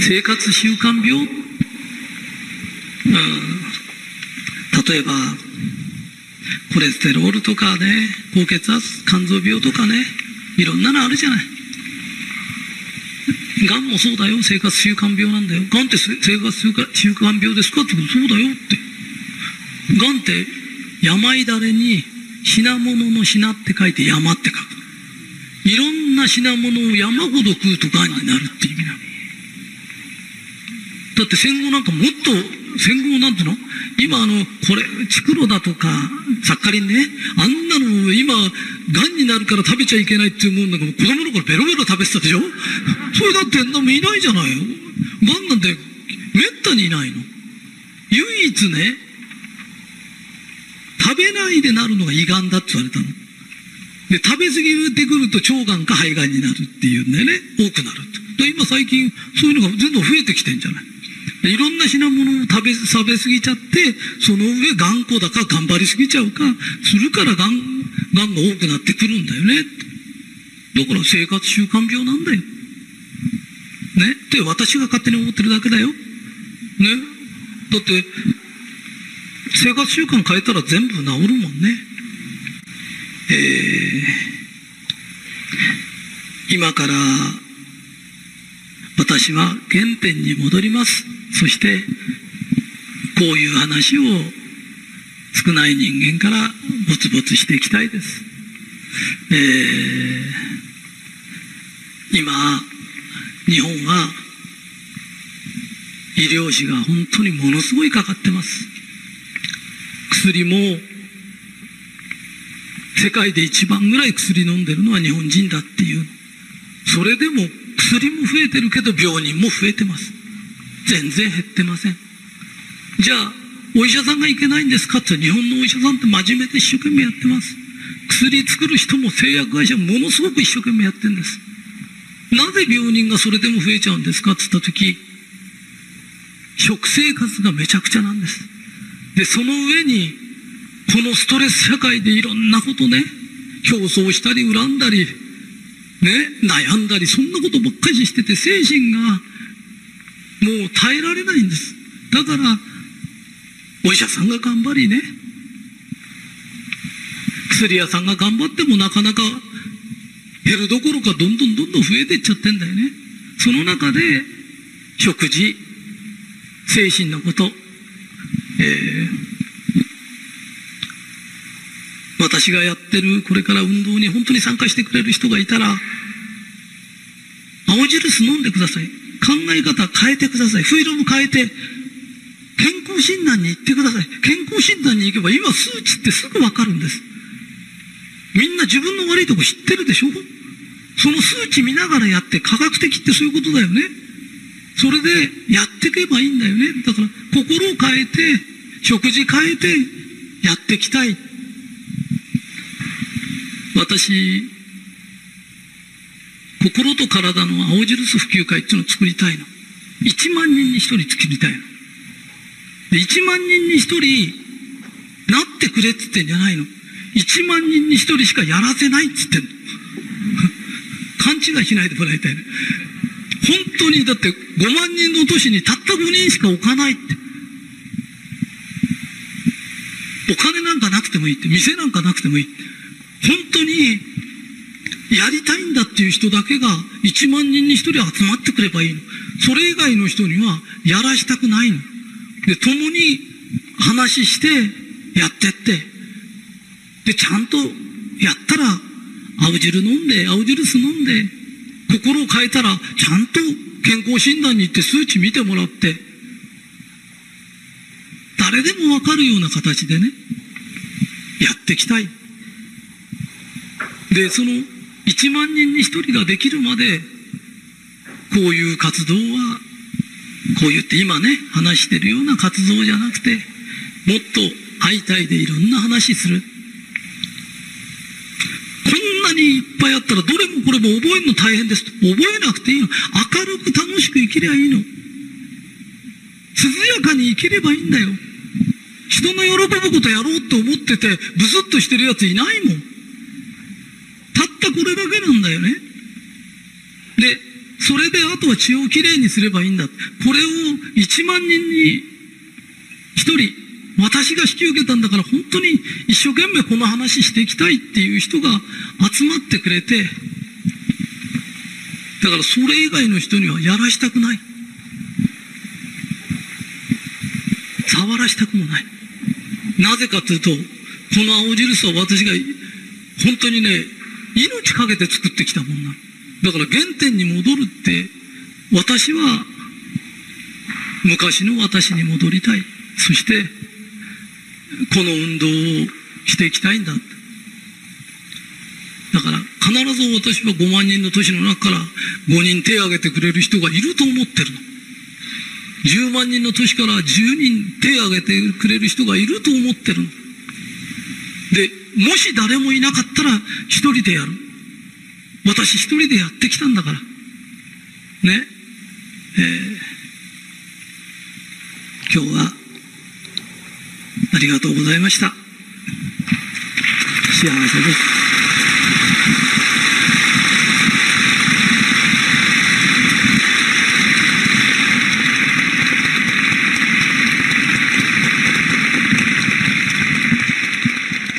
生活習慣病、うん、例えば、コレステロールとかね、高血圧、肝臓病とかね、いろんなのあるじゃない。がんもそうだよ、生活習慣病なんだよ。がんって生活習慣病ですかってことそうだよって。がんって病だれに品物の品って書いて山って書く。いろんな品物を山ほど食うとがんになるって意味なの。だって戦後なんかもっと、戦後なんていうの？今あの、これ、チクロだとか、サッカリンね、あんなの今、がんになるから食べちゃいけないって思うもんだけど、子供の頃ベロベロ食べてたでしょ？それだってんなもいないじゃないよ。がんなんて、めったにいないの。唯一ね、食べないでなるのが胃がんだって言われたの。で、食べ過ぎてくると腸がんか肺がんになるっていうんだよね。多くなると。今最近そういうのが全然増えてきてんじゃない？いろんな品物を食べ、食べ過ぎちゃって、その上頑固だか頑張りすぎちゃうか、するからがん、がんが多くなってくるんだよね。だから生活習慣病なんだよ。ね？って私が勝手に思ってるだけだよ。ね？だって、生活習慣変えたら全部治るもんね。えー、今から私は原点に戻ります。そして、こういう話を少ない人間からぼつぼつしていきたいです。えー、今、日本は医療費が本当にものすごいかかってます。薬も世界で一番ぐらい薬飲んでるのは日本人だっていう。それでも薬も増えてるけど病人も増えてます。全然減ってません。じゃあ、お医者さんがいけないんですかって日本のお医者さんって真面目で一生懸命やってます。薬作る人も製薬会社ものすごく一生懸命やってんです。なぜ病人がそれでも増えちゃうんですかって言った時、食生活がめちゃくちゃなんです。で、その上に、このストレス社会でいろんなことね、競争したり恨んだり、ね、悩んだり、そんなことばっかりしてて、精神がもう耐えられないんです。だから、お医者さんが頑張りね、薬屋さんが頑張ってもなかなか減るどころかどんどんどんどん増えていっちゃってんだよね。その中で、食事、精神のこと、えー、私がやってるこれから運動に本当に参加してくれる人がいたら、青印飲んでください。考え方変えてください。フィルム変えて、健康診断に行ってください。健康診断に行けば今数値ってすぐわかるんです。みんな自分の悪いとこ知ってるでしょ？その数値見ながらやって科学的ってそういうことだよね。それでやっていけばいいんだよね。だから心を変えて、食事変えてやっていきたい。私、心と体の青印普及会っていうのを作りたいの。1万人に1人作りたいの。で、1万人に1人、なってくれって言ってんじゃないの。1万人に1人しかやらせないって言ってんの。勘違いしないでもらいたいね。本当に、だって5万人の都市にたった5人しか置かないって。お金なんかなくてもいいって、店なんかなくてもいいって。本当にやりたいんだっていう人だけが1万人に1人集まってくればいいの。それ以外の人にはやらしたくないの。で、共に話してやってって。で、ちゃんとやったら、青汁飲んで、青汁酢飲んで、心を変えたら、ちゃんと健康診断に行って数値見てもらって、誰でもわかるような形でね、やっていきたい。で、その1万人に1人ができるまで、こういう活動は、こう言って今ね、話してるような活動じゃなくて、もっと相対でいろんな話する。こんなにいっぱいあったら、どれもこれも覚えるの大変です。覚えなくていいの。明るく楽しく生きればいいの。涼やかに生きればいいんだよ。人の喜ぶことやろうって思ってて、ブスッとしてるやついないもん。だよね。で、それであとは血をきれいにすればいいんだ。これを1万人に1人、私が引き受けたんだから本当に一生懸命この話していきたいっていう人が集まってくれて、だからそれ以外の人にはやらしたくない。触らしたくもない。なぜかというと、この青印は私が本当にね、命かけて作ってきたもんな。だから原点に戻るって、私は昔の私に戻りたい。そして、この運動をしていきたいんだ。だから必ず私は5万人の都市の中から5人手を挙げてくれる人がいると思ってるの。10万人の都市から10人手を挙げてくれる人がいると思ってるの。で、もし誰もいなかったら一人でやる。私一人でやってきたんだから。ね。えー、今日はありがとうございました。幸せです。